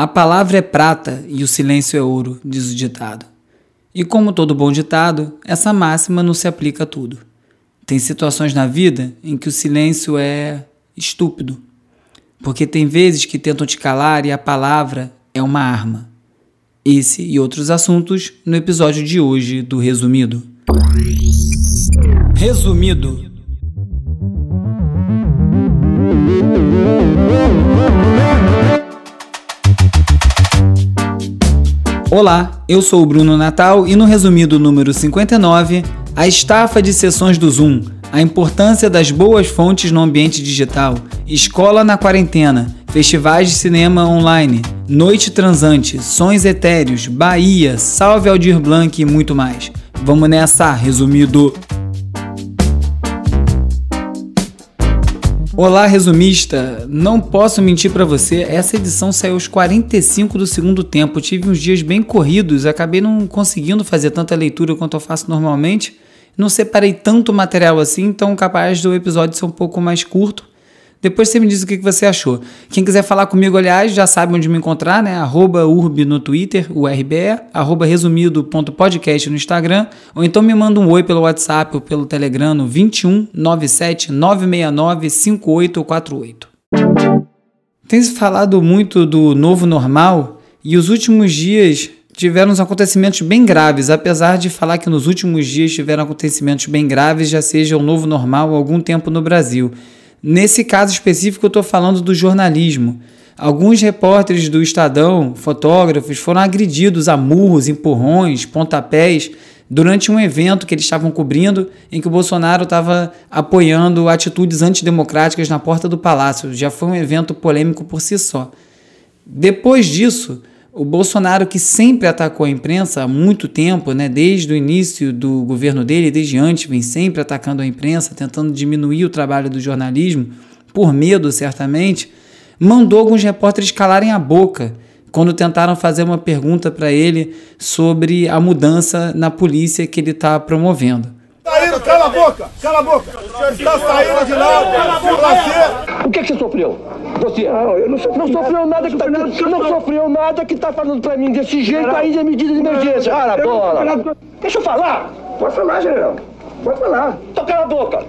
A palavra é prata e o silêncio é ouro, diz o ditado. E como todo bom ditado, essa máxima não se aplica a tudo. Tem situações na vida em que o silêncio é estúpido, porque tem vezes que tentam te calar e a palavra é uma arma. Esse e outros assuntos no episódio de hoje do Resumido. Resumido. Olá, eu sou o Bruno Natal e no resumido número 59, a estafa de sessões do Zoom, a importância das boas fontes no ambiente digital, escola na quarentena, festivais de cinema online, noite transante, sons etéreos, Bahia, salve Aldir Blanc e muito mais. Vamos nessa, resumido. Olá, resumista! Não posso mentir para você, essa edição saiu aos 45 do segundo tempo. tive uns dias bem corridos, acabei não conseguindo fazer tanta leitura quanto eu faço normalmente. Não separei tanto material assim, então capaz do episódio ser um pouco mais curto. Depois você me diz o que você achou. Quem quiser falar comigo, aliás, já sabe onde me encontrar, né? Arroba urb no Twitter, o RBE, arroba resumido.podcast no Instagram, ou então me manda um oi pelo WhatsApp ou pelo Telegram no 21 97 969 5848. Tem se falado muito do novo normal e os últimos dias tiveram uns acontecimentos bem graves, apesar de falar que nos últimos dias tiveram acontecimentos bem graves, já seja o novo normal há algum tempo no Brasil. Nesse caso específico, eu estou falando do jornalismo. Alguns repórteres do Estadão, fotógrafos, foram agredidos a murros, empurrões, pontapés durante um evento que eles estavam cobrindo em que o Bolsonaro estava apoiando atitudes antidemocráticas na porta do palácio. Já foi um evento polêmico por si só. Depois disso, o Bolsonaro, que sempre atacou a imprensa há muito tempo, né, desde o início do governo dele, desde antes, vem sempre atacando a imprensa, tentando diminuir o trabalho do jornalismo, por medo, certamente, mandou alguns repórteres calarem a boca quando tentaram fazer uma pergunta para ele sobre a mudança na polícia que ele está promovendo. Saindo, cala a boca, cala a boca. O senhor está saindo de lá, cala a boca. O que, é que você sofreu? Você? Não, eu não sofri. Não sofreu nada que tá, não sofreu nada que tá falando pra mim desse jeito aí de medida de emergência. Para, bola. Deixa eu falar. Pode falar, general. Pode falar. Toca a boca.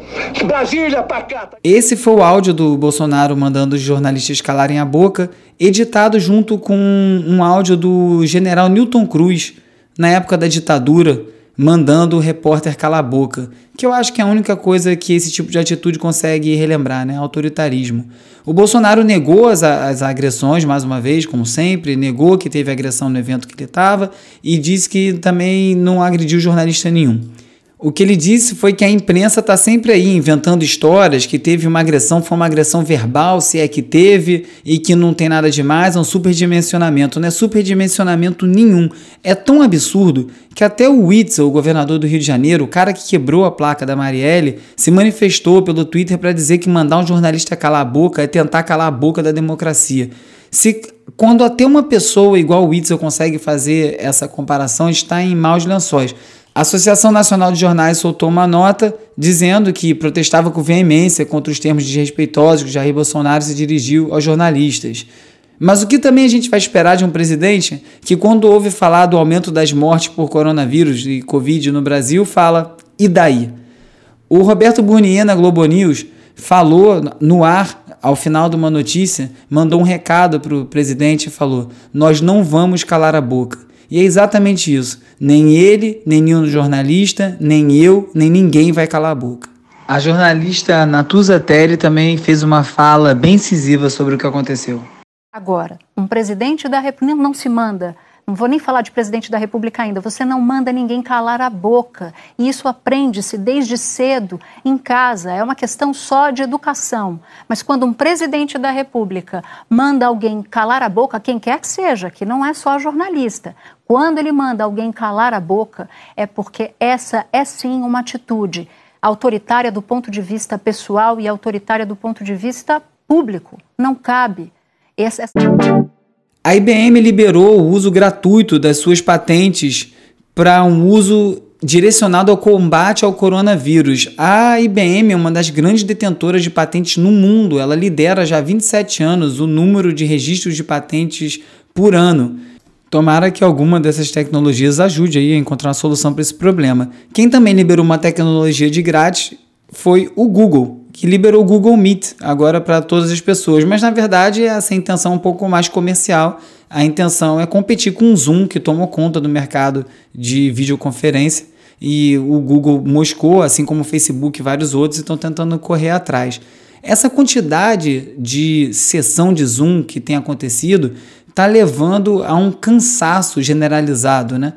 Brasília, pacata. Esse foi o áudio do Bolsonaro mandando os jornalistas calarem a boca, editado junto com um áudio do general Newton Cruz, na época da ditadura, mandando o repórter calar a boca, que eu acho que é a única coisa que esse tipo de atitude consegue relembrar, né? Autoritarismo. O Bolsonaro negou as, as agressões, mais uma vez, como sempre, negou que teve agressão no evento que ele estava e disse que também não agrediu jornalista nenhum. O que ele disse foi que a imprensa está sempre aí inventando histórias, que teve uma agressão, foi uma agressão verbal, se é que teve, e que não tem nada demais, é um superdimensionamento. Não é superdimensionamento nenhum. É tão absurdo que até o Witzel, o governador do Rio de Janeiro, o cara que quebrou a placa da Marielle, se manifestou pelo Twitter para dizer que mandar um jornalista calar a boca é tentar calar a boca da democracia. Se quando até uma pessoa igual o Witzel consegue fazer essa comparação, está em maus lençóis. A Associação Nacional de Jornais soltou uma nota dizendo que protestava com veemência contra os termos desrespeitosos que Jair Bolsonaro se dirigiu aos jornalistas. Mas o que também a gente vai esperar de um presidente que, quando ouve falar do aumento das mortes por coronavírus e Covid no Brasil, fala: e daí? O Roberto Burnier, na Globo News, falou no ar, ao final de uma notícia, mandou um recado para o presidente e falou: Nós não vamos calar a boca. E é exatamente isso. Nem ele, nem nenhum jornalista, nem eu, nem ninguém vai calar a boca. A jornalista Natuza Telly também fez uma fala bem incisiva sobre o que aconteceu. Agora, um presidente da República não se manda não vou nem falar de presidente da República ainda, você não manda ninguém calar a boca. E isso aprende-se desde cedo em casa, é uma questão só de educação. Mas quando um presidente da República manda alguém calar a boca, quem quer que seja, que não é só jornalista, quando ele manda alguém calar a boca, é porque essa é sim uma atitude autoritária do ponto de vista pessoal e autoritária do ponto de vista público. Não cabe. Essa, essa... A IBM liberou o uso gratuito das suas patentes para um uso direcionado ao combate ao coronavírus. A IBM é uma das grandes detentoras de patentes no mundo. Ela lidera já há 27 anos o número de registros de patentes por ano. Tomara que alguma dessas tecnologias ajude aí a encontrar uma solução para esse problema. Quem também liberou uma tecnologia de grátis foi o Google, que liberou o Google Meet agora para todas as pessoas. Mas na verdade essa intenção é um pouco mais comercial. A intenção é competir com o Zoom, que tomou conta do mercado de videoconferência. E o Google moscou, assim como o Facebook e vários outros, estão tentando correr atrás. Essa quantidade de sessão de Zoom que tem acontecido está levando a um cansaço generalizado, né?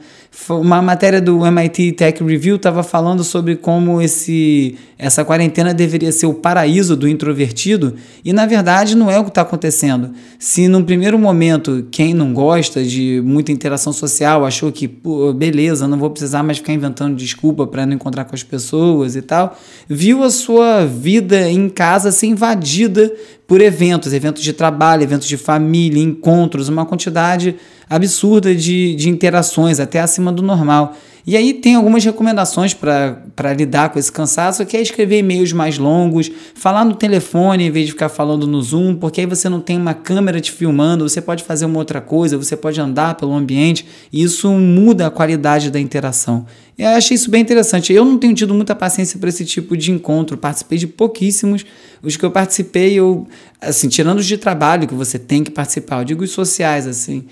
Uma matéria do MIT Tech Review estava falando sobre como esse, essa quarentena deveria ser o paraíso do introvertido e na verdade não é o que está acontecendo. Se num primeiro momento quem não gosta de muita interação social achou que beleza, não vou precisar mais ficar inventando desculpa para não encontrar com as pessoas e tal, viu a sua vida em casa ser invadida por eventos, eventos de trabalho, eventos de família, encontros, uma quantidade absurda de, de interações, até acima do normal. E aí tem algumas recomendações para lidar com esse cansaço, que é escrever e-mails mais longos, falar no telefone em vez de ficar falando no Zoom, porque aí você não tem uma câmera te filmando, você pode fazer uma outra coisa, você pode andar pelo ambiente, e isso muda a qualidade da interação. Eu achei isso bem interessante. Eu não tenho tido muita paciência para esse tipo de encontro, participei de pouquíssimos. Os que eu participei, eu, assim, tirando os de trabalho que você tem que participar, eu digo os sociais, assim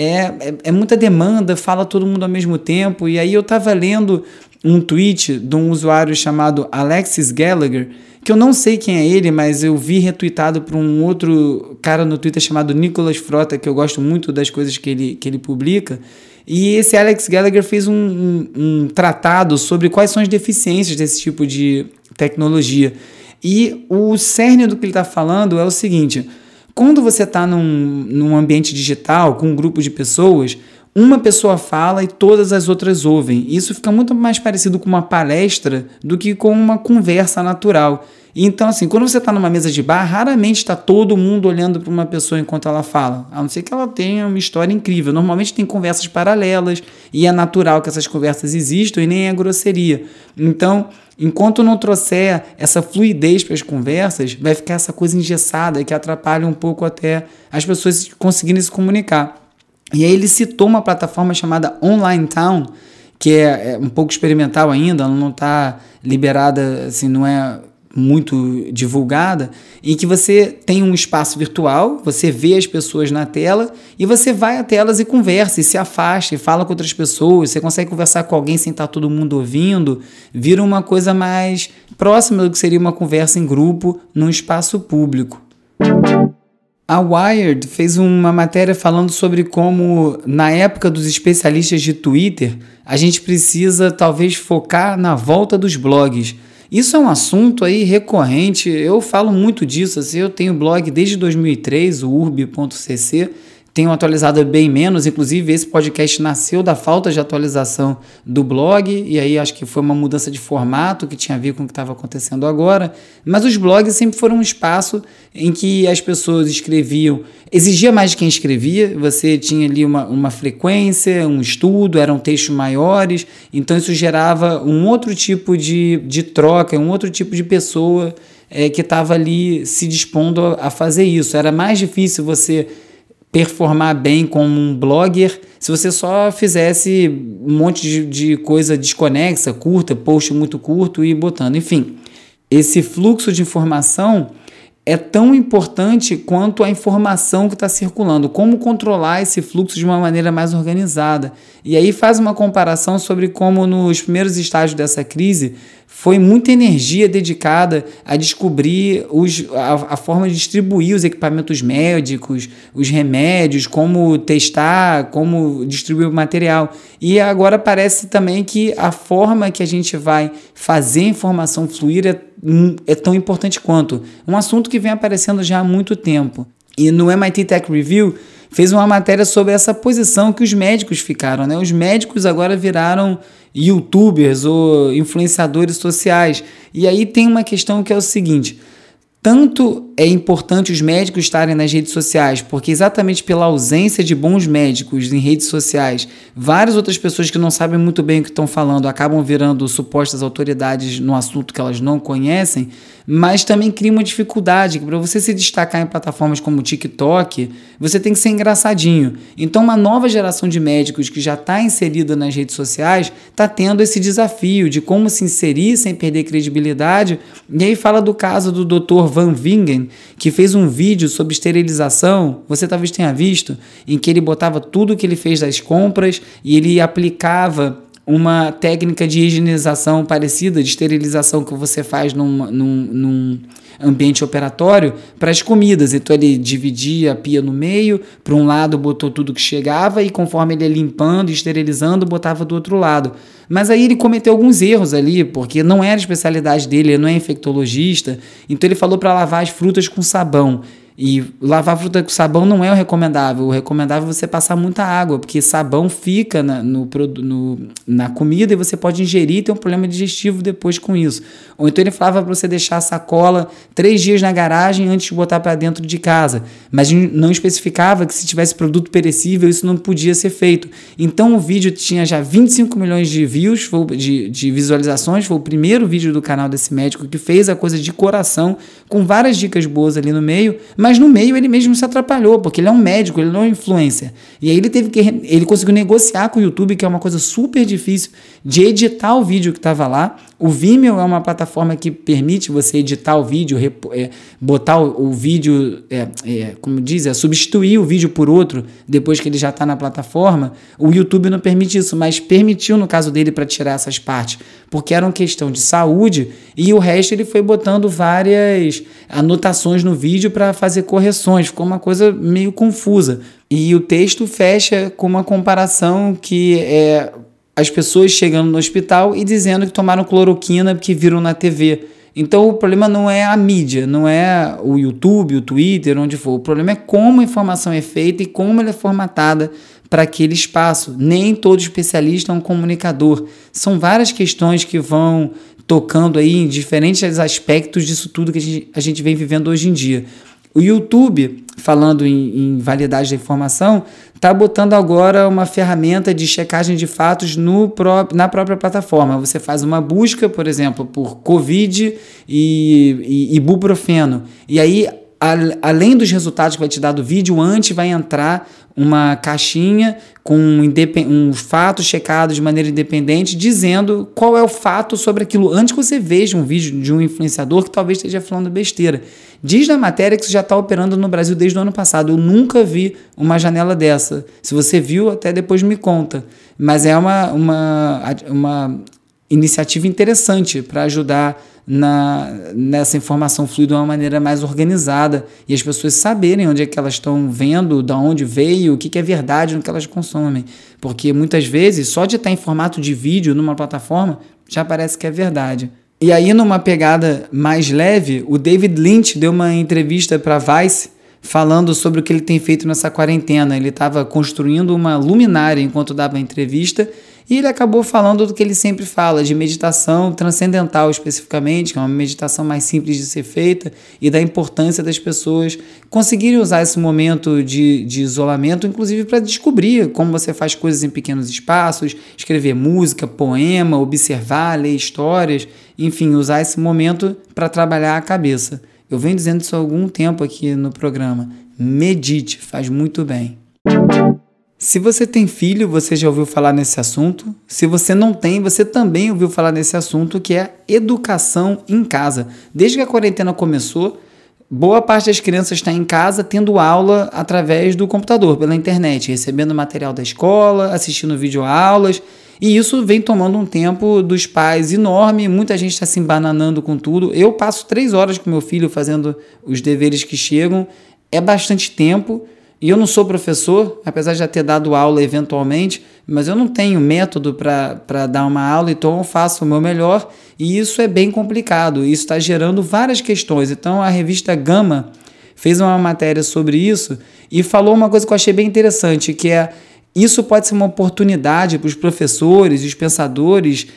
é, é, é muita demanda, fala todo mundo ao mesmo tempo. E aí eu estava lendo um tweet de um usuário chamado Alexis Gallagher, que eu não sei quem é ele, mas eu vi retweetado por um outro cara no Twitter chamado Nicolas Frota, que eu gosto muito das coisas que ele, que ele publica. E esse Alex Gallagher fez um, um, um tratado sobre quais são as deficiências desse tipo de tecnologia. E o cerne do que ele está falando é o seguinte: quando você está num, num ambiente digital, com um grupo de pessoas, uma pessoa fala e todas as outras ouvem. Isso fica muito mais parecido com uma palestra do que com uma conversa natural. Então, assim, quando você está numa mesa de bar, raramente está todo mundo olhando para uma pessoa enquanto ela fala, a não ser que ela tenha uma história incrível. Normalmente tem conversas paralelas e é natural que essas conversas existam e nem é grosseria. Então, Enquanto não trouxer essa fluidez para as conversas, vai ficar essa coisa engessada que atrapalha um pouco até as pessoas conseguirem se comunicar. E aí ele citou uma plataforma chamada Online Town, que é, é um pouco experimental ainda, não está liberada, assim, não é muito divulgada, em que você tem um espaço virtual, você vê as pessoas na tela e você vai até elas e conversa, e se afasta, e fala com outras pessoas, você consegue conversar com alguém sem estar todo mundo ouvindo, vira uma coisa mais próxima do que seria uma conversa em grupo num espaço público. A Wired fez uma matéria falando sobre como, na época dos especialistas de Twitter, a gente precisa talvez focar na volta dos blogs isso é um assunto aí recorrente, eu falo muito disso, assim, eu tenho blog desde 2003, o urb.cc, tenho atualizado bem menos, inclusive esse podcast nasceu da falta de atualização do blog, e aí acho que foi uma mudança de formato que tinha a ver com o que estava acontecendo agora. Mas os blogs sempre foram um espaço em que as pessoas escreviam, exigia mais de quem escrevia, você tinha ali uma, uma frequência, um estudo, eram textos maiores, então isso gerava um outro tipo de, de troca, um outro tipo de pessoa é, que estava ali se dispondo a, a fazer isso. Era mais difícil você performar bem como um blogger se você só fizesse um monte de, de coisa desconexa, curta, post muito curto e botando. Enfim, esse fluxo de informação é tão importante quanto a informação que está circulando. Como controlar esse fluxo de uma maneira mais organizada. E aí faz uma comparação sobre como nos primeiros estágios dessa crise foi muita energia dedicada a descobrir os, a, a, forma de distribuir os equipamentos médicos, os remédios, como testar, como distribuir o material. E agora parece também que a forma que a gente vai fazer a informação fluir é é tão importante quanto. Um assunto que vem aparecendo já há muito tempo. E no MIT Tech Review fez uma matéria sobre essa posição que os médicos ficaram. Né? Os médicos agora viraram youtubers ou influenciadores sociais. E aí tem uma questão que é o seguinte: tanto é importante os médicos estarem nas redes sociais, porque exatamente pela ausência de bons médicos em redes sociais, várias outras pessoas que não sabem muito bem o que estão falando acabam virando supostas autoridades no assunto que elas não conhecem, mas também cria uma dificuldade, para você se destacar em plataformas como o TikTok, você tem que ser engraçadinho. Então, uma nova geração de médicos que já está inserida nas redes sociais está tendo esse desafio de como se inserir sem perder credibilidade. E aí fala do caso do Dr. Van Vingen, que fez um vídeo sobre esterilização, você talvez tenha visto, em que ele botava tudo que ele fez das compras e ele aplicava uma técnica de higienização parecida, de esterilização que você faz num, num, num ambiente operatório para as comidas. Então ele dividia a pia no meio, para um lado botou tudo que chegava e conforme ele ia limpando e esterilizando, botava do outro lado. Mas aí ele cometeu alguns erros ali, porque não era a especialidade dele, ele não é infectologista. Então ele falou para lavar as frutas com sabão. E lavar fruta com sabão não é o recomendável. O recomendável é você passar muita água, porque sabão fica na, no, no, na comida e você pode ingerir e ter um problema digestivo depois com isso. Ou então ele falava para você deixar a sacola três dias na garagem antes de botar para dentro de casa. Mas não especificava que se tivesse produto perecível isso não podia ser feito. Então o vídeo tinha já 25 milhões de views, de, de visualizações. Foi o primeiro vídeo do canal desse médico que fez a coisa de coração, com várias dicas boas ali no meio. Mas mas no meio ele mesmo se atrapalhou, porque ele é um médico, ele não é um influencer. E aí ele teve que ele conseguiu negociar com o YouTube, que é uma coisa super difícil de editar o vídeo que estava lá. O Vimeo é uma plataforma que permite você editar o vídeo, é, botar o, o vídeo, é, é, como diz, é, substituir o vídeo por outro depois que ele já está na plataforma. O YouTube não permite isso, mas permitiu no caso dele para tirar essas partes, porque era uma questão de saúde e o resto ele foi botando várias anotações no vídeo para fazer correções. Ficou uma coisa meio confusa. E o texto fecha com uma comparação que é as pessoas chegando no hospital e dizendo que tomaram cloroquina porque viram na TV. Então o problema não é a mídia, não é o YouTube, o Twitter, onde for. O problema é como a informação é feita e como ela é formatada para aquele espaço. Nem todo especialista é um comunicador. São várias questões que vão tocando aí em diferentes aspectos disso tudo que a gente, a gente vem vivendo hoje em dia. O YouTube, falando em, em validade da informação, está botando agora uma ferramenta de checagem de fatos no pró na própria plataforma. Você faz uma busca, por exemplo, por Covid e, e ibuprofeno. E aí além dos resultados que vai te dar do vídeo, antes vai entrar uma caixinha com um, fato checado de maneira independente, dizendo qual é o fato sobre aquilo, antes que você veja um vídeo de um influenciador que talvez esteja falando besteira. Diz na matéria que isso já está operando no Brasil desde o ano passado. Eu nunca vi uma janela dessa. Se você viu, até depois me conta. Mas é uma, uma, uma iniciativa interessante para ajudar na, nessa informação fluir de uma maneira mais organizada e as pessoas saberem onde é que elas estão vendo, de onde veio, o que, que é verdade no que elas consomem. Porque muitas vezes, só de estar em formato de vídeo numa plataforma, já parece que é verdade. E aí, numa pegada mais leve, o David Lynch deu uma entrevista para Vice falando sobre o que ele tem feito nessa quarentena. Ele estava construindo uma luminária enquanto dava a entrevista e ele acabou falando do que ele sempre fala, de meditação transcendental especificamente, que é uma meditação mais simples de ser feita, e da importância das pessoas conseguirem usar esse momento de, de isolamento, inclusive para descobrir como você faz coisas em pequenos espaços, escrever música, poema, observar, ler histórias, enfim, usar esse momento para trabalhar a cabeça. Eu venho dizendo isso há algum tempo aqui no programa. Medite, faz muito bem. Se você tem filho, você já ouviu falar nesse assunto. Se você não tem, você também ouviu falar nesse assunto que é educação em casa. Desde que a quarentena começou, boa parte das crianças está em casa tendo aula através do computador, pela internet, recebendo material da escola, assistindo videoaulas. E isso vem tomando um tempo dos pais enorme, muita gente está se embananando com tudo. Eu passo três horas com meu filho fazendo os deveres que chegam, é bastante tempo. E eu não sou professor, apesar de já ter dado aula eventualmente, mas eu não tenho método para dar uma aula, então eu faço o meu melhor e isso é bem complicado. Isso está gerando várias questões. Então a revista Gama fez uma matéria sobre isso e falou uma coisa que eu achei bem interessante, que é isso pode ser uma oportunidade para os professores e os pensadores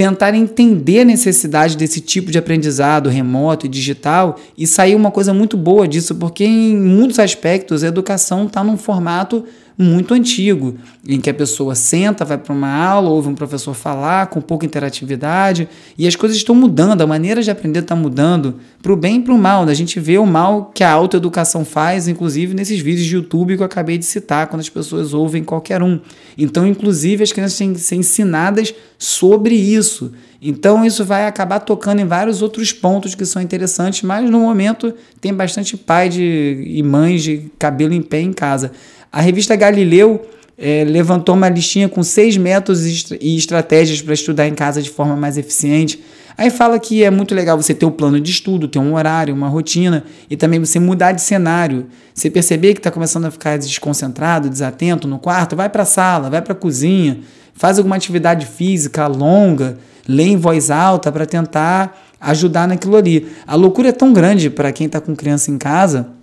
tentar entender a necessidade desse tipo de aprendizado remoto e digital e sair uma coisa muito boa disso, porque em muitos aspectos a educação está num formato muito antigo, em que a pessoa senta, vai para uma aula, ouve um professor falar com pouca interatividade, e as coisas estão mudando, a maneira de aprender está mudando, para o bem e para o mal. A gente vê o mal que a autoeducação faz, inclusive nesses vídeos de YouTube que eu acabei de citar, quando as pessoas ouvem qualquer um. Então, inclusive, as crianças têm que ser ensinadas sobre isso. Então, isso vai acabar tocando em vários outros pontos que são interessantes, mas no momento tem bastante pai de, e mães de cabelo em pé em casa. A revista Galileu é, levantou uma listinha com seis métodos e estratégias para estudar em casa de forma mais eficiente. Aí fala que é muito legal você ter um plano de estudo, ter um horário, uma rotina e também você mudar de cenário. Você perceber que está começando a ficar desconcentrado, desatento no quarto, vai para a sala, vai para a cozinha, faz alguma atividade física longa, lê em voz alta para tentar ajudar naquilo ali. A loucura é tão grande para quem está com criança em casa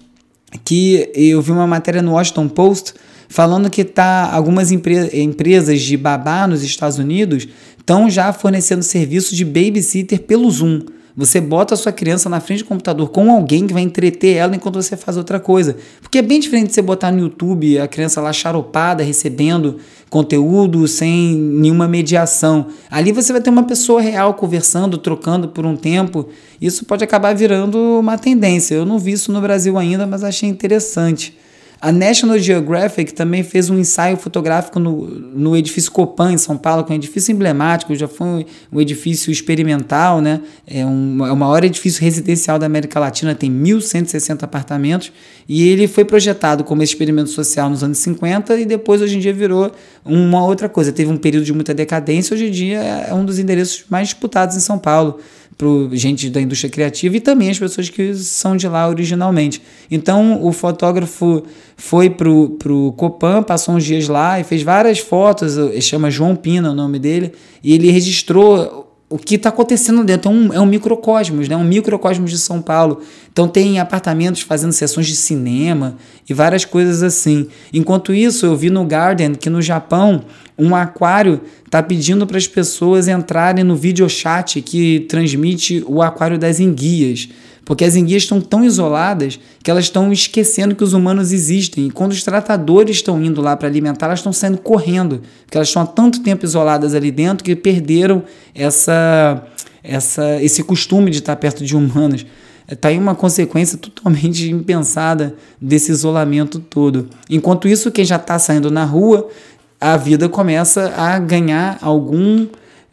que eu vi uma matéria no Washington Post falando que tá algumas empre empresas de babá nos Estados Unidos estão já fornecendo serviço de babysitter pelo Zoom. Você bota a sua criança na frente do computador com alguém que vai entreter ela enquanto você faz outra coisa. Porque é bem diferente de você botar no YouTube a criança lá charopada, recebendo conteúdo sem nenhuma mediação. Ali você vai ter uma pessoa real conversando, trocando por um tempo. Isso pode acabar virando uma tendência. Eu não vi isso no Brasil ainda, mas achei interessante. A National Geographic também fez um ensaio fotográfico no, no edifício Copan, em São Paulo, que é um edifício emblemático, já foi um, edifício experimental, né? é, um, é o maior edifício residencial da América Latina, tem 1.160 apartamentos, e ele foi projetado como experimento social nos anos 50 e depois, hoje em dia, virou uma outra coisa. Teve um período de muita decadência, hoje em dia é um dos endereços mais disputados em São Paulo para gente da indústria criativa e também as pessoas que são de lá originalmente. Então o fotógrafo foi para o Copan, passou uns dias lá e fez várias fotos, ele chama João Pina o nome dele, e ele registrou o que está acontecendo dentro. É um, é um microcosmos, né? um microcosmos de São Paulo. Então tem apartamentos fazendo sessões de cinema e várias coisas assim. Enquanto isso, eu vi no Garden que no Japão um aquário está pedindo para as pessoas entrarem no videochat que transmite o aquário das enguias. Porque as enguias estão tão isoladas que elas estão esquecendo que os humanos existem. E quando os tratadores estão indo lá para alimentar, elas estão saindo correndo. Porque elas estão há tanto tempo isoladas ali dentro que perderam essa, essa, esse costume de estar perto de humanos. Está aí uma consequência totalmente impensada desse isolamento todo. Enquanto isso, quem já está saindo na rua, a vida começa a ganhar algum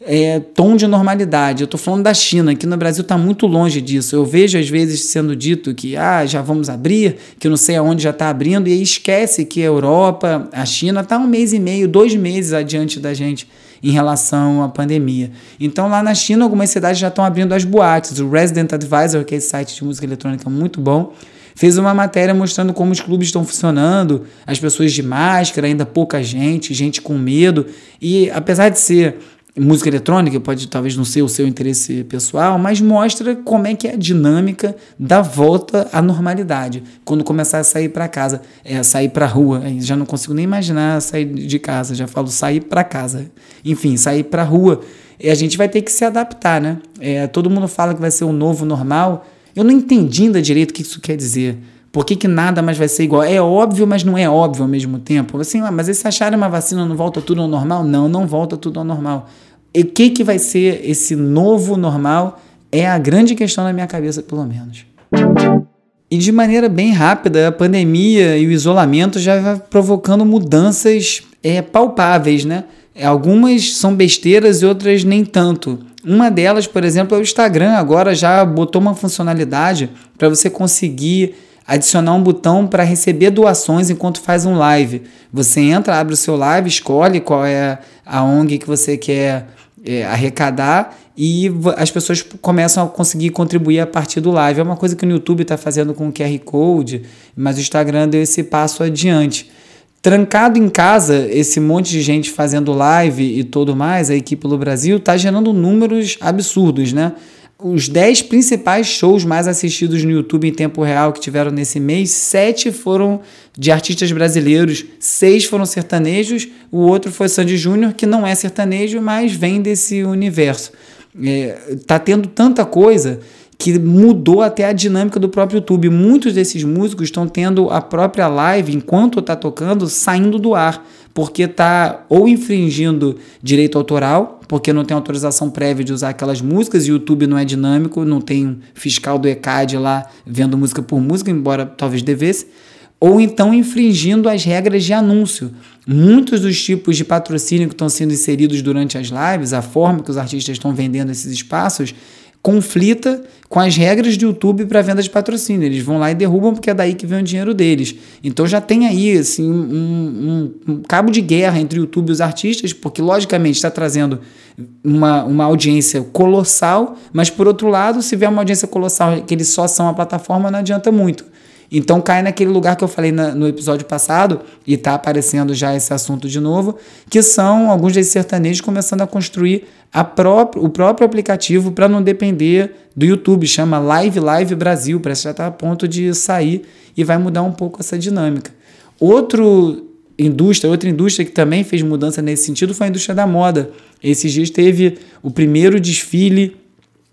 é, tom de normalidade. Eu estou falando da China, aqui no Brasil está muito longe disso. Eu vejo às vezes sendo dito que ah, já vamos abrir, que não sei aonde já está abrindo, e esquece que a Europa, a China está um mês e meio, dois meses adiante da gente em relação à pandemia. Então lá na China algumas cidades já estão abrindo as boates. O Resident Advisor, que é esse site de música eletrônica muito bom, fez uma matéria mostrando como os clubes estão funcionando, as pessoas de máscara, ainda pouca gente, gente com medo. E apesar de ser música eletrônica, pode talvez não ser o seu interesse pessoal, mas mostra como é que é a dinâmica da volta à normalidade. Quando começar a sair para casa, é, sair para rua, já não consigo nem imaginar sair de casa, já falo sair para casa. Enfim, sair para rua. E a gente vai ter que se adaptar, né? É, todo mundo fala que vai ser o novo normal. Eu não entendi ainda direito o que isso quer dizer. Por que, que, nada mais vai ser igual? É óbvio, mas não é óbvio ao mesmo tempo. Assim, ah, mas se acharem uma vacina, não volta tudo ao normal? Não, não volta tudo ao normal. E o que, que vai ser esse novo normal? É a grande questão na minha cabeça, pelo menos. E de maneira bem rápida, a pandemia e o isolamento já vai provocando mudanças é, palpáveis, né? Algumas são besteiras e outras nem tanto. Uma delas, por exemplo, é o Instagram. Agora já botou uma funcionalidade para você conseguir adicionar um botão para receber doações enquanto faz um live. Você entra, abre o seu live, escolhe qual é a ONG que você quer é, arrecadar e as pessoas começam a conseguir contribuir a partir do live. É uma coisa que o YouTube está fazendo com o QR Code, mas o Instagram deu esse passo adiante. Trancado em casa, esse monte de gente fazendo live e tudo mais, a equipe pelo Brasil está gerando números absurdos, né? Os 10 principais shows mais assistidos no YouTube em tempo real que tiveram nesse mês, sete foram de artistas brasileiros, seis foram sertanejos, o outro foi Sandy Júnior, que não é sertanejo, mas vem desse universo. É, tá tendo tanta coisa que mudou até a dinâmica do próprio YouTube. Muitos desses músicos estão tendo a própria live, enquanto está tocando, saindo do ar, porque está ou infringindo direito autoral, porque não tem autorização prévia de usar aquelas músicas, e o YouTube não é dinâmico, não tem fiscal do ECAD lá vendo música por música, embora talvez devesse, ou então infringindo as regras de anúncio. Muitos dos tipos de patrocínio que estão sendo inseridos durante as lives, a forma que os artistas estão vendendo esses espaços, conflita com as regras do YouTube para venda de patrocínio. Eles vão lá e derrubam porque é daí que vem o dinheiro deles. Então já tem aí assim, um, um, um cabo de guerra entre o YouTube e os artistas, porque logicamente está trazendo uma, uma audiência colossal, mas por outro lado, se vier uma audiência colossal que eles só são a plataforma, não adianta muito. Então cai naquele lugar que eu falei na, no episódio passado, e está aparecendo já esse assunto de novo, que são alguns desses sertanejos começando a construir a próprio, o próprio aplicativo para não depender do YouTube. Chama Live Live Brasil, parece que já está a ponto de sair e vai mudar um pouco essa dinâmica. Outro indústria, outra indústria que também fez mudança nesse sentido foi a indústria da moda. Esses dias teve o primeiro desfile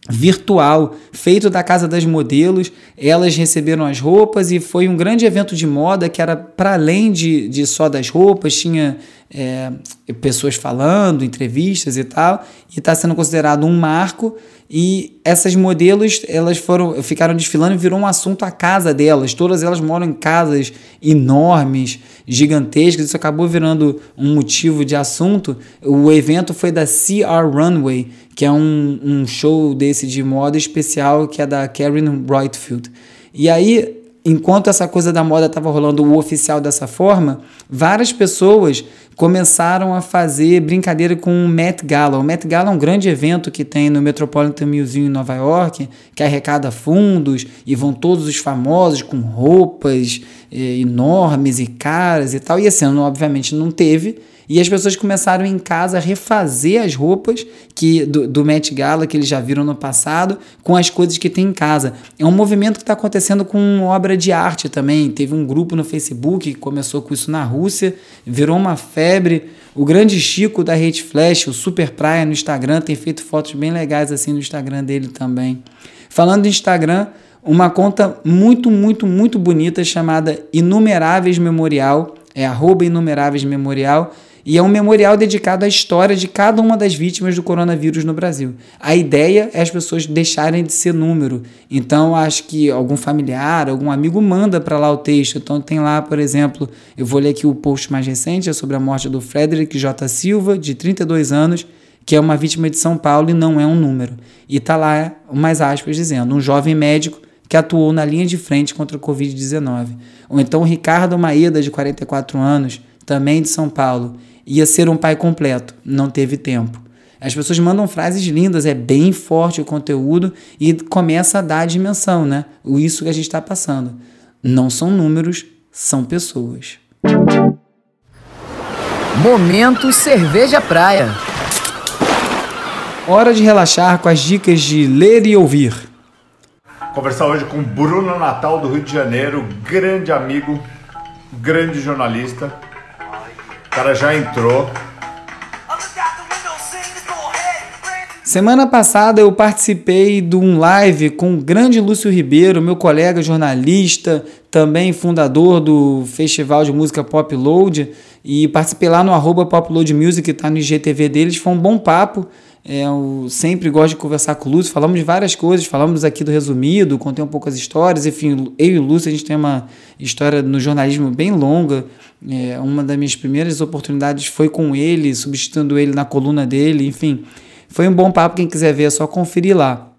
virtual, feito da Casa das Modelos. Elas receberam as roupas e foi um grande evento de moda que era para além de, de só das roupas, tinha é, pessoas falando, entrevistas e tal, e está sendo considerado um marco. E essas modelos, elas foram, ficaram desfilando e virou um assunto a casa delas. Todas elas moram em casas enormes, gigantescas. Isso acabou virando um motivo de assunto. O evento foi da CR Runway, que é um, um show desse de moda especial que é da Karen Brightfield. E aí enquanto essa coisa da moda estava rolando o oficial dessa forma, várias pessoas começaram a fazer brincadeira com o Met Gala. O Met Gala é um grande evento que tem no Metropolitan Museum em Nova York, que arrecada fundos e vão todos os famosos com roupas eh, enormes e caras e tal. E esse ano, obviamente, não teve. E as pessoas começaram em casa a refazer as roupas que do, do Met Gala que eles já viram no passado com as coisas que tem em casa. É um movimento que está acontecendo com obra de arte também. Teve um grupo no Facebook que começou com isso na Rússia, virou uma febre. O grande Chico da Rede Flash, o Super Praia no Instagram, tem feito fotos bem legais assim no Instagram dele também. Falando do Instagram, uma conta muito, muito, muito bonita chamada Inumeráveis Memorial, é arroba Inumeráveis Memorial, e é um memorial dedicado à história de cada uma das vítimas do coronavírus no Brasil. A ideia é as pessoas deixarem de ser número. Então, acho que algum familiar, algum amigo manda para lá o texto. Então, tem lá, por exemplo, eu vou ler aqui o post mais recente, é sobre a morte do Frederick J. Silva, de 32 anos, que é uma vítima de São Paulo e não é um número. E tá lá, umas aspas, dizendo: um jovem médico que atuou na linha de frente contra a Covid-19. Ou então Ricardo Maeda, de 44 anos, também de São Paulo, ia ser um pai completo, não teve tempo. As pessoas mandam frases lindas, é bem forte o conteúdo e começa a dar a dimensão, né? O isso que a gente está passando. Não são números, são pessoas. Momento Cerveja Praia. Hora de relaxar com as dicas de ler e ouvir. Conversar hoje com Bruno Natal do Rio de Janeiro, grande amigo, grande jornalista, cara já entrou. Semana passada eu participei de um live com o grande Lúcio Ribeiro, meu colega jornalista, também fundador do Festival de Música Pop Load, e participei lá no arroba Pop Load Music, que está no IGTV deles, foi um bom papo. É, eu sempre gosto de conversar com o Lúcio, falamos de várias coisas, falamos aqui do resumido, contei um pouco as histórias, enfim, eu e o Lúcio a gente tem uma história no jornalismo bem longa, é, uma das minhas primeiras oportunidades foi com ele, substituindo ele na coluna dele, enfim, foi um bom papo, quem quiser ver é só conferir lá.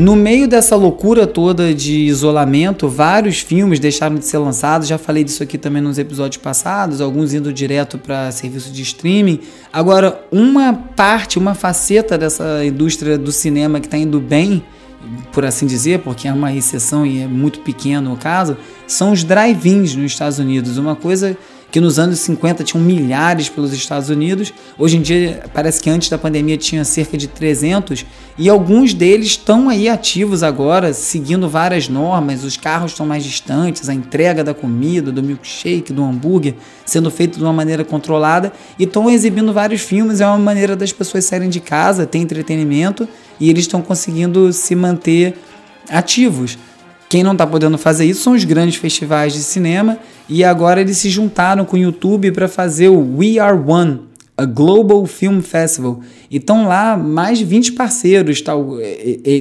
No meio dessa loucura toda de isolamento, vários filmes deixaram de ser lançados. Já falei disso aqui também nos episódios passados, alguns indo direto para serviço de streaming. Agora, uma parte, uma faceta dessa indústria do cinema que está indo bem, por assim dizer, porque é uma exceção e é muito pequeno o caso, são os drive-ins nos Estados Unidos. Uma coisa que nos anos 50 tinham milhares pelos Estados Unidos. Hoje em dia, parece que antes da pandemia tinha cerca de 300 e alguns deles estão aí ativos agora, seguindo várias normas. Os carros estão mais distantes, a entrega da comida, do milkshake, do hambúrguer sendo feito de uma maneira controlada e estão exibindo vários filmes. É uma maneira das pessoas saírem de casa, ter entretenimento e eles estão conseguindo se manter ativos. Quem não está podendo fazer isso são os grandes festivais de cinema e agora eles se juntaram com o YouTube para fazer o We Are One, a Global Film Festival. E estão lá mais de 20 parceiros tá,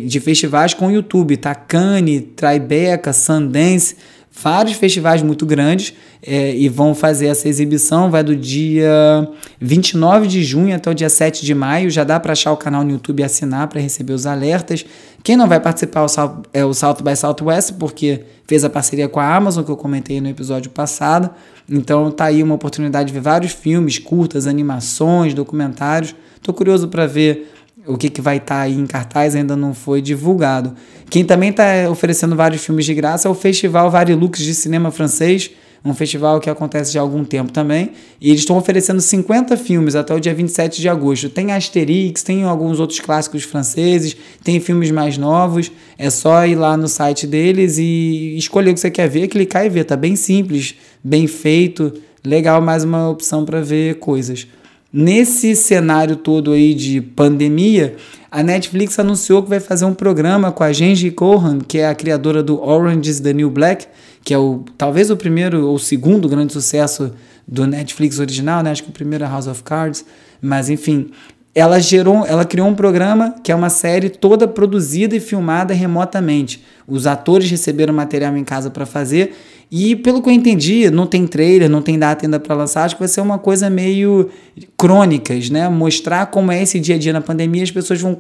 de festivais com o YouTube. Tá Cannes, Tribeca, Sundance, vários festivais muito grandes é, e vão fazer essa exibição. Vai do dia 29 de junho até o dia 7 de maio. Já dá para achar o canal no YouTube e assinar para receber os alertas. Quem não vai participar é o Salto by Southwest, porque fez a parceria com a Amazon, que eu comentei no episódio passado. Então tá aí uma oportunidade de ver vários filmes, curtas, animações, documentários. Tô curioso para ver o que, que vai estar tá aí em cartaz ainda não foi divulgado. Quem também está oferecendo vários filmes de graça é o Festival Varilux de Cinema Francês, um festival que acontece já há algum tempo também. E eles estão oferecendo 50 filmes até o dia 27 de agosto. Tem Asterix, tem alguns outros clássicos franceses, tem filmes mais novos. É só ir lá no site deles e escolher o que você quer ver, clicar e ver. Tá bem simples, bem feito, legal, mais uma opção para ver coisas. Nesse cenário todo aí de pandemia, a Netflix anunciou que vai fazer um programa com a Genji Kohan, que é a criadora do Orange is the New Black, que é o talvez o primeiro ou segundo grande sucesso do Netflix original, né? Acho que o primeiro é House of Cards, mas enfim, ela gerou, ela criou um programa que é uma série toda produzida e filmada remotamente. Os atores receberam material em casa para fazer e pelo que eu entendi, não tem trailer, não tem data ainda para lançar, acho que vai ser uma coisa meio crônicas, né? Mostrar como é esse dia a dia na pandemia, as pessoas vão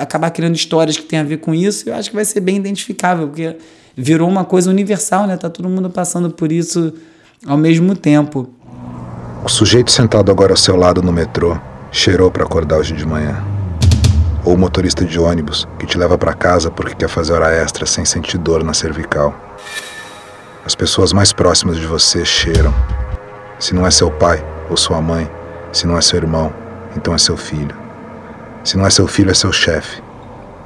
acabar criando histórias que tem a ver com isso. Eu acho que vai ser bem identificável, porque virou uma coisa universal, né? Tá todo mundo passando por isso ao mesmo tempo. O sujeito sentado agora ao seu lado no metrô cheirou para acordar hoje de manhã. Ou o motorista de ônibus que te leva para casa porque quer fazer hora extra sem sentir dor na cervical. As pessoas mais próximas de você cheiram. Se não é seu pai ou sua mãe, se não é seu irmão, então é seu filho. Se não é seu filho, é seu chefe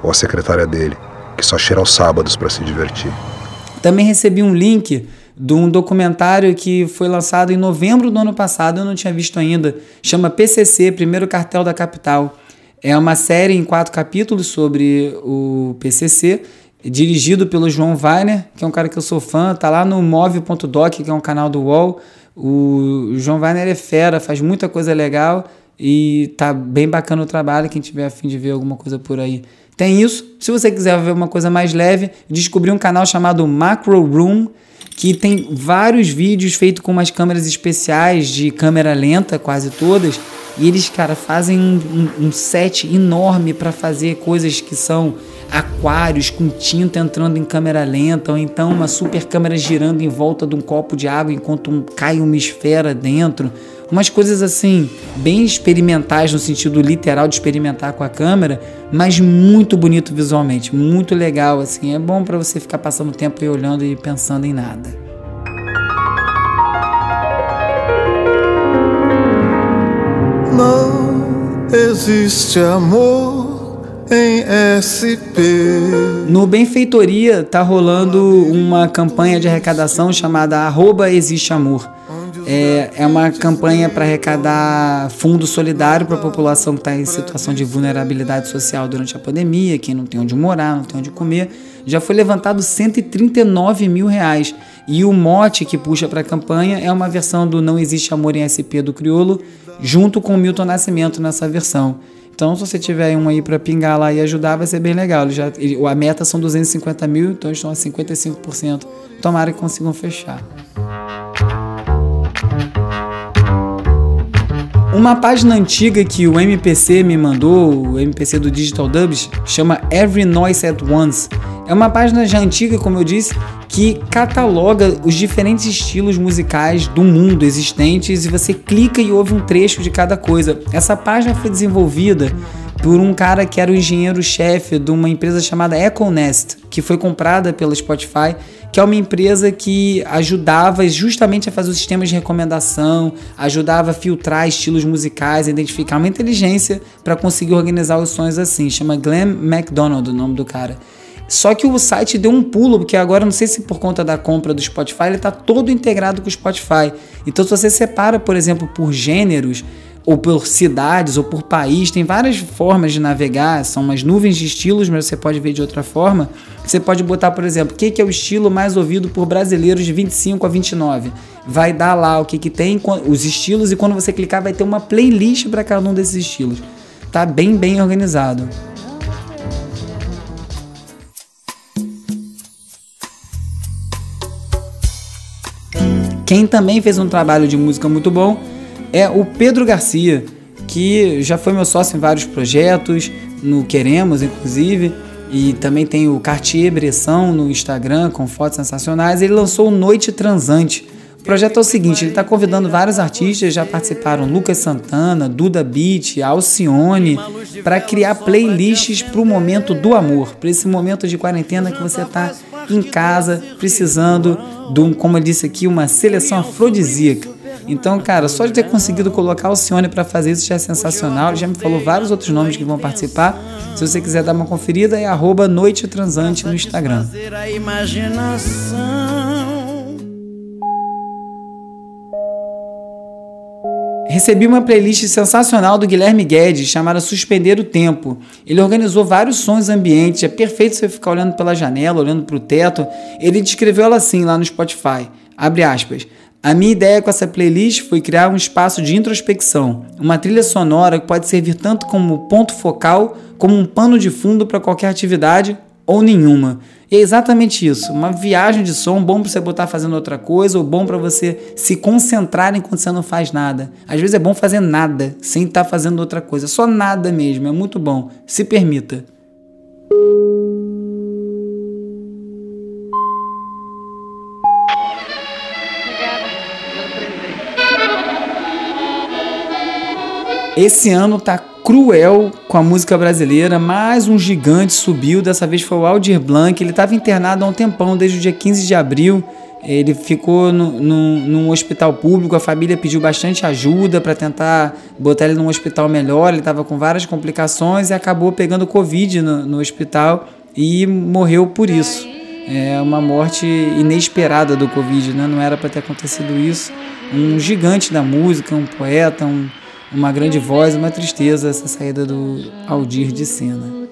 ou a secretária dele, que só cheira aos sábados para se divertir. Também recebi um link de um documentário que foi lançado em novembro do ano passado, eu não tinha visto ainda. Chama PCC, Primeiro Cartel da Capital. É uma série em quatro capítulos sobre o PCC dirigido pelo João Weiner, que é um cara que eu sou fã, tá lá no move.doc, que é um canal do UOL. O João Weiner é fera, faz muita coisa legal e tá bem bacana o trabalho, quem tiver afim de ver alguma coisa por aí. Tem isso. Se você quiser ver uma coisa mais leve, descobri um canal chamado Macro Room, que tem vários vídeos feitos com umas câmeras especiais de câmera lenta, quase todas. E eles, cara, fazem um, um, um set enorme para fazer coisas que são aquários com tinta entrando em câmera lenta, ou então uma super câmera girando em volta de um copo de água enquanto um, cai uma esfera dentro. Umas coisas assim, bem experimentais no sentido literal de experimentar com a câmera, mas muito bonito visualmente, muito legal assim. É bom para você ficar passando tempo aí olhando e pensando em nada. Não existe amor em SP. No Benfeitoria tá rolando uma campanha de arrecadação chamada Arroba Existe Amor. É, é uma campanha para arrecadar fundo solidário para a população que está em situação de vulnerabilidade social durante a pandemia, quem não tem onde morar, não tem onde comer. Já foi levantado 139 mil reais. E o mote que puxa para a campanha é uma versão do Não Existe Amor em SP do Criolo, junto com o Milton Nascimento nessa versão. Então, se você tiver um aí para pingar lá e ajudar, vai ser bem legal. Ele já, ele, a meta são 250 mil, então estão a 55%. Tomara que consigam fechar. Uma página antiga que o MPC me mandou, o MPC do Digital Dubs, chama Every Noise at Once. É uma página já antiga, como eu disse, que cataloga os diferentes estilos musicais do mundo existentes e você clica e ouve um trecho de cada coisa. Essa página foi desenvolvida por um cara que era o engenheiro-chefe de uma empresa chamada Econest, que foi comprada pela Spotify que é uma empresa que ajudava justamente a fazer os sistemas de recomendação, ajudava a filtrar estilos musicais, identificar uma inteligência para conseguir organizar os sonhos assim. Chama Glenn McDonald o nome do cara. Só que o site deu um pulo, porque agora não sei se por conta da compra do Spotify, ele está todo integrado com o Spotify. Então, se você separa, por exemplo, por gêneros, ou por cidades, ou por país, tem várias formas de navegar, são umas nuvens de estilos, mas você pode ver de outra forma. Você pode botar, por exemplo, o que, que é o estilo mais ouvido por brasileiros de 25 a 29. Vai dar lá o que, que tem, os estilos, e quando você clicar, vai ter uma playlist para cada um desses estilos. Tá bem, bem organizado. Quem também fez um trabalho de música muito bom é o Pedro Garcia, que já foi meu sócio em vários projetos, no Queremos, inclusive, e também tem o Cartier Bressão no Instagram com fotos sensacionais. Ele lançou Noite Transante. O projeto é o seguinte: ele está convidando vários artistas, já participaram Lucas Santana, Duda Beat, Alcione, para criar playlists para o momento do amor, para esse momento de quarentena que você está em casa precisando de, um, como eu disse aqui, uma seleção afrodisíaca. Então, cara, só de ter conseguido colocar o Cione para fazer isso já é sensacional. Ele já me falou vários outros nomes que vão participar. Se você quiser dar uma conferida, é arroba Noite Transante no Instagram. Recebi uma playlist sensacional do Guilherme Guedes chamada Suspender o Tempo. Ele organizou vários sons ambientes, é perfeito você ficar olhando pela janela, olhando para o teto. Ele descreveu ela assim lá no Spotify. Abre aspas. A minha ideia com essa playlist foi criar um espaço de introspecção, uma trilha sonora que pode servir tanto como ponto focal como um pano de fundo para qualquer atividade ou nenhuma. E é exatamente isso, uma viagem de som bom para você botar fazendo outra coisa ou bom para você se concentrar enquanto você não faz nada. Às vezes é bom fazer nada sem estar tá fazendo outra coisa, só nada mesmo, é muito bom. Se permita. Esse ano tá cruel com a música brasileira, mais um gigante subiu, dessa vez foi o Aldir Blanc, ele estava internado há um tempão, desde o dia 15 de abril, ele ficou no, no, num hospital público, a família pediu bastante ajuda para tentar botar ele num hospital melhor, ele estava com várias complicações e acabou pegando Covid no, no hospital e morreu por isso. É uma morte inesperada do Covid, né? não era para ter acontecido isso. Um gigante da música, um poeta, um uma grande voz, uma tristeza essa saída do Aldir de cena.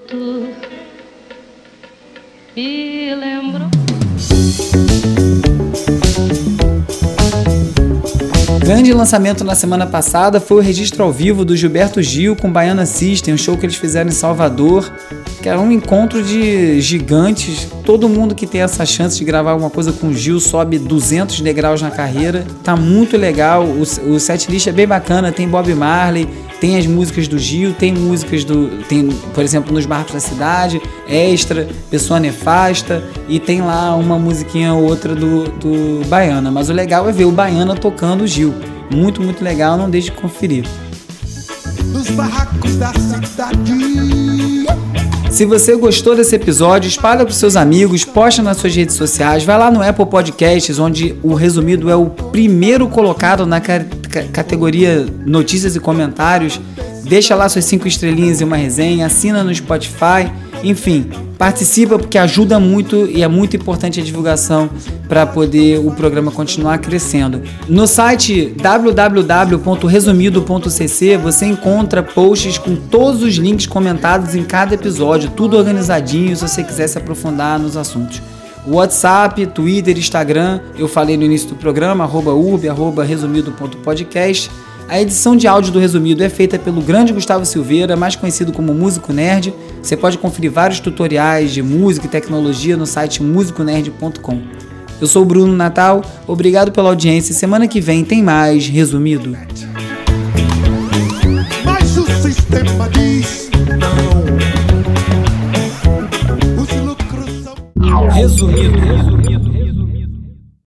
Grande lançamento na semana passada foi o registro ao vivo do Gilberto Gil com Baiana System, um show que eles fizeram em Salvador, que era um encontro de gigantes. Todo mundo que tem essa chance de gravar alguma coisa com o Gil sobe 200 degraus na carreira. Tá muito legal, o, o setlist é bem bacana, tem Bob Marley, tem as músicas do Gil, tem músicas do. Tem, por exemplo, nos Barcos da Cidade, Extra, Pessoa Nefasta, e tem lá uma musiquinha ou outra do, do Baiana. Mas o legal é ver o Baiana tocando o Gil. Muito, muito legal, não deixe de conferir. Nos barracos da cidade. Se você gostou desse episódio, espalha para seus amigos, posta nas suas redes sociais, vai lá no Apple Podcasts, onde o resumido é o primeiro colocado na categoria notícias e comentários. Deixa lá suas cinco estrelinhas e uma resenha, assina no Spotify enfim, participa porque ajuda muito e é muito importante a divulgação para poder o programa continuar crescendo. No site www.resumido.cc você encontra posts com todos os links comentados em cada episódio, tudo organizadinho se você quiser se aprofundar nos assuntos. WhatsApp, Twitter, Instagram, eu falei no início do programa, arroba arroba resumido.podcast. A edição de áudio do Resumido é feita pelo grande Gustavo Silveira, mais conhecido como Músico Nerd. Você pode conferir vários tutoriais de música e tecnologia no site musiconerd.com. Eu sou o Bruno Natal, obrigado pela audiência. Semana que vem tem mais Resumido. Mas o sistema diz não. Resumido. Resumido.